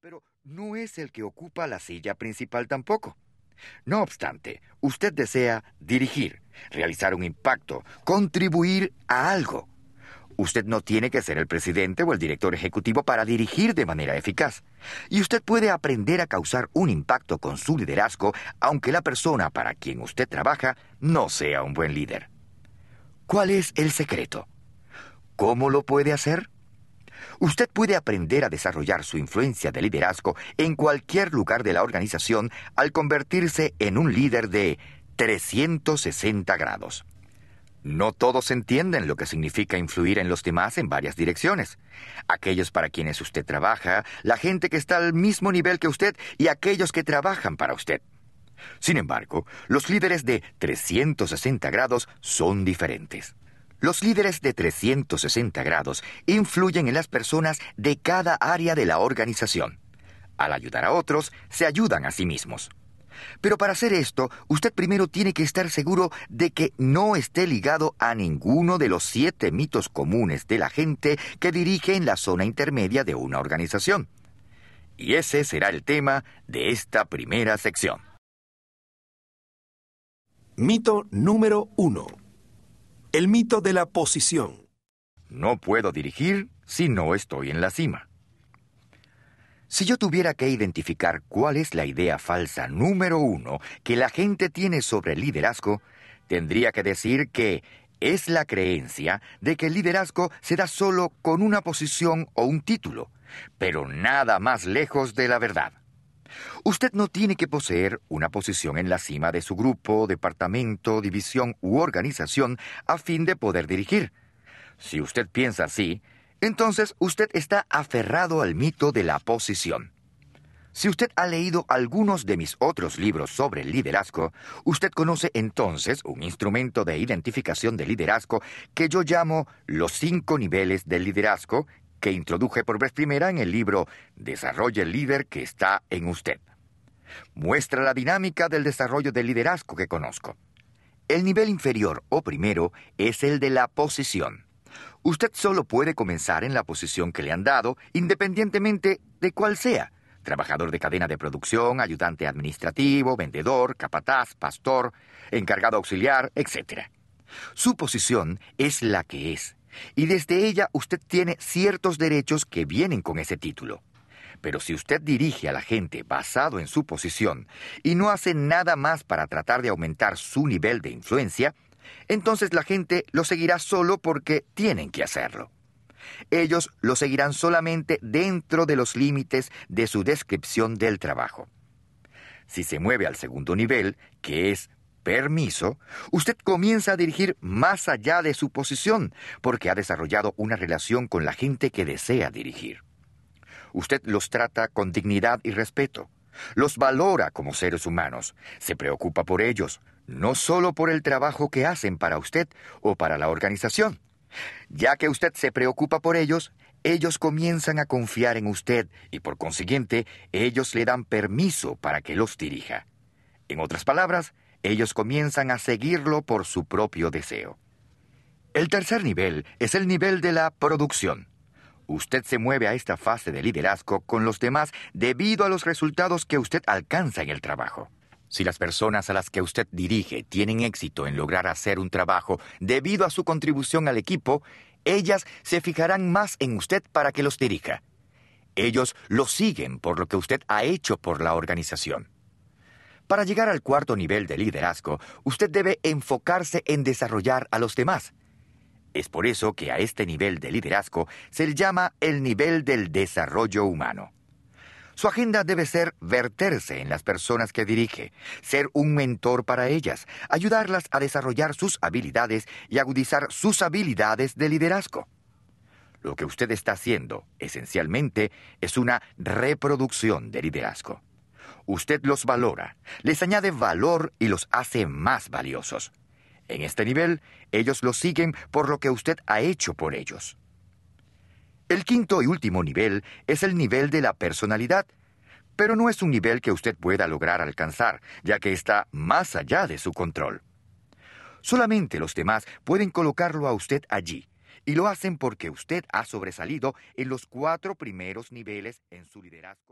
pero no es el que ocupa la silla principal tampoco. No obstante, usted desea dirigir, realizar un impacto, contribuir a algo. Usted no tiene que ser el presidente o el director ejecutivo para dirigir de manera eficaz. Y usted puede aprender a causar un impacto con su liderazgo, aunque la persona para quien usted trabaja no sea un buen líder. ¿Cuál es el secreto? ¿Cómo lo puede hacer? Usted puede aprender a desarrollar su influencia de liderazgo en cualquier lugar de la organización al convertirse en un líder de 360 grados. No todos entienden lo que significa influir en los demás en varias direcciones. Aquellos para quienes usted trabaja, la gente que está al mismo nivel que usted y aquellos que trabajan para usted. Sin embargo, los líderes de 360 grados son diferentes. Los líderes de 360 grados influyen en las personas de cada área de la organización. Al ayudar a otros, se ayudan a sí mismos. Pero para hacer esto, usted primero tiene que estar seguro de que no esté ligado a ninguno de los siete mitos comunes de la gente que dirige en la zona intermedia de una organización. Y ese será el tema de esta primera sección. Mito número uno. El mito de la posición. No puedo dirigir si no estoy en la cima. Si yo tuviera que identificar cuál es la idea falsa número uno que la gente tiene sobre el liderazgo, tendría que decir que es la creencia de que el liderazgo se da solo con una posición o un título, pero nada más lejos de la verdad. Usted no tiene que poseer una posición en la cima de su grupo, departamento, división u organización a fin de poder dirigir. Si usted piensa así, entonces usted está aferrado al mito de la posición. Si usted ha leído algunos de mis otros libros sobre liderazgo, usted conoce entonces un instrumento de identificación de liderazgo que yo llamo los cinco niveles del liderazgo, que introduje por vez primera en el libro Desarrolle el líder que está en usted. Muestra la dinámica del desarrollo del liderazgo que conozco. El nivel inferior o primero es el de la posición. Usted solo puede comenzar en la posición que le han dado, independientemente de cuál sea. Trabajador de cadena de producción, ayudante administrativo, vendedor, capataz, pastor, encargado auxiliar, etc. Su posición es la que es, y desde ella usted tiene ciertos derechos que vienen con ese título. Pero si usted dirige a la gente basado en su posición y no hace nada más para tratar de aumentar su nivel de influencia, entonces la gente lo seguirá solo porque tienen que hacerlo. Ellos lo seguirán solamente dentro de los límites de su descripción del trabajo. Si se mueve al segundo nivel, que es permiso, usted comienza a dirigir más allá de su posición, porque ha desarrollado una relación con la gente que desea dirigir. Usted los trata con dignidad y respeto, los valora como seres humanos, se preocupa por ellos, no solo por el trabajo que hacen para usted o para la organización. Ya que usted se preocupa por ellos, ellos comienzan a confiar en usted y por consiguiente ellos le dan permiso para que los dirija. En otras palabras, ellos comienzan a seguirlo por su propio deseo. El tercer nivel es el nivel de la producción. Usted se mueve a esta fase de liderazgo con los demás debido a los resultados que usted alcanza en el trabajo. Si las personas a las que usted dirige tienen éxito en lograr hacer un trabajo debido a su contribución al equipo, ellas se fijarán más en usted para que los dirija. Ellos lo siguen por lo que usted ha hecho por la organización. Para llegar al cuarto nivel de liderazgo, usted debe enfocarse en desarrollar a los demás. Es por eso que a este nivel de liderazgo se le llama el nivel del desarrollo humano. Su agenda debe ser verterse en las personas que dirige, ser un mentor para ellas, ayudarlas a desarrollar sus habilidades y agudizar sus habilidades de liderazgo. Lo que usted está haciendo, esencialmente, es una reproducción de liderazgo. Usted los valora, les añade valor y los hace más valiosos. En este nivel, ellos lo siguen por lo que usted ha hecho por ellos. El quinto y último nivel es el nivel de la personalidad, pero no es un nivel que usted pueda lograr alcanzar, ya que está más allá de su control. Solamente los demás pueden colocarlo a usted allí, y lo hacen porque usted ha sobresalido en los cuatro primeros niveles en su liderazgo.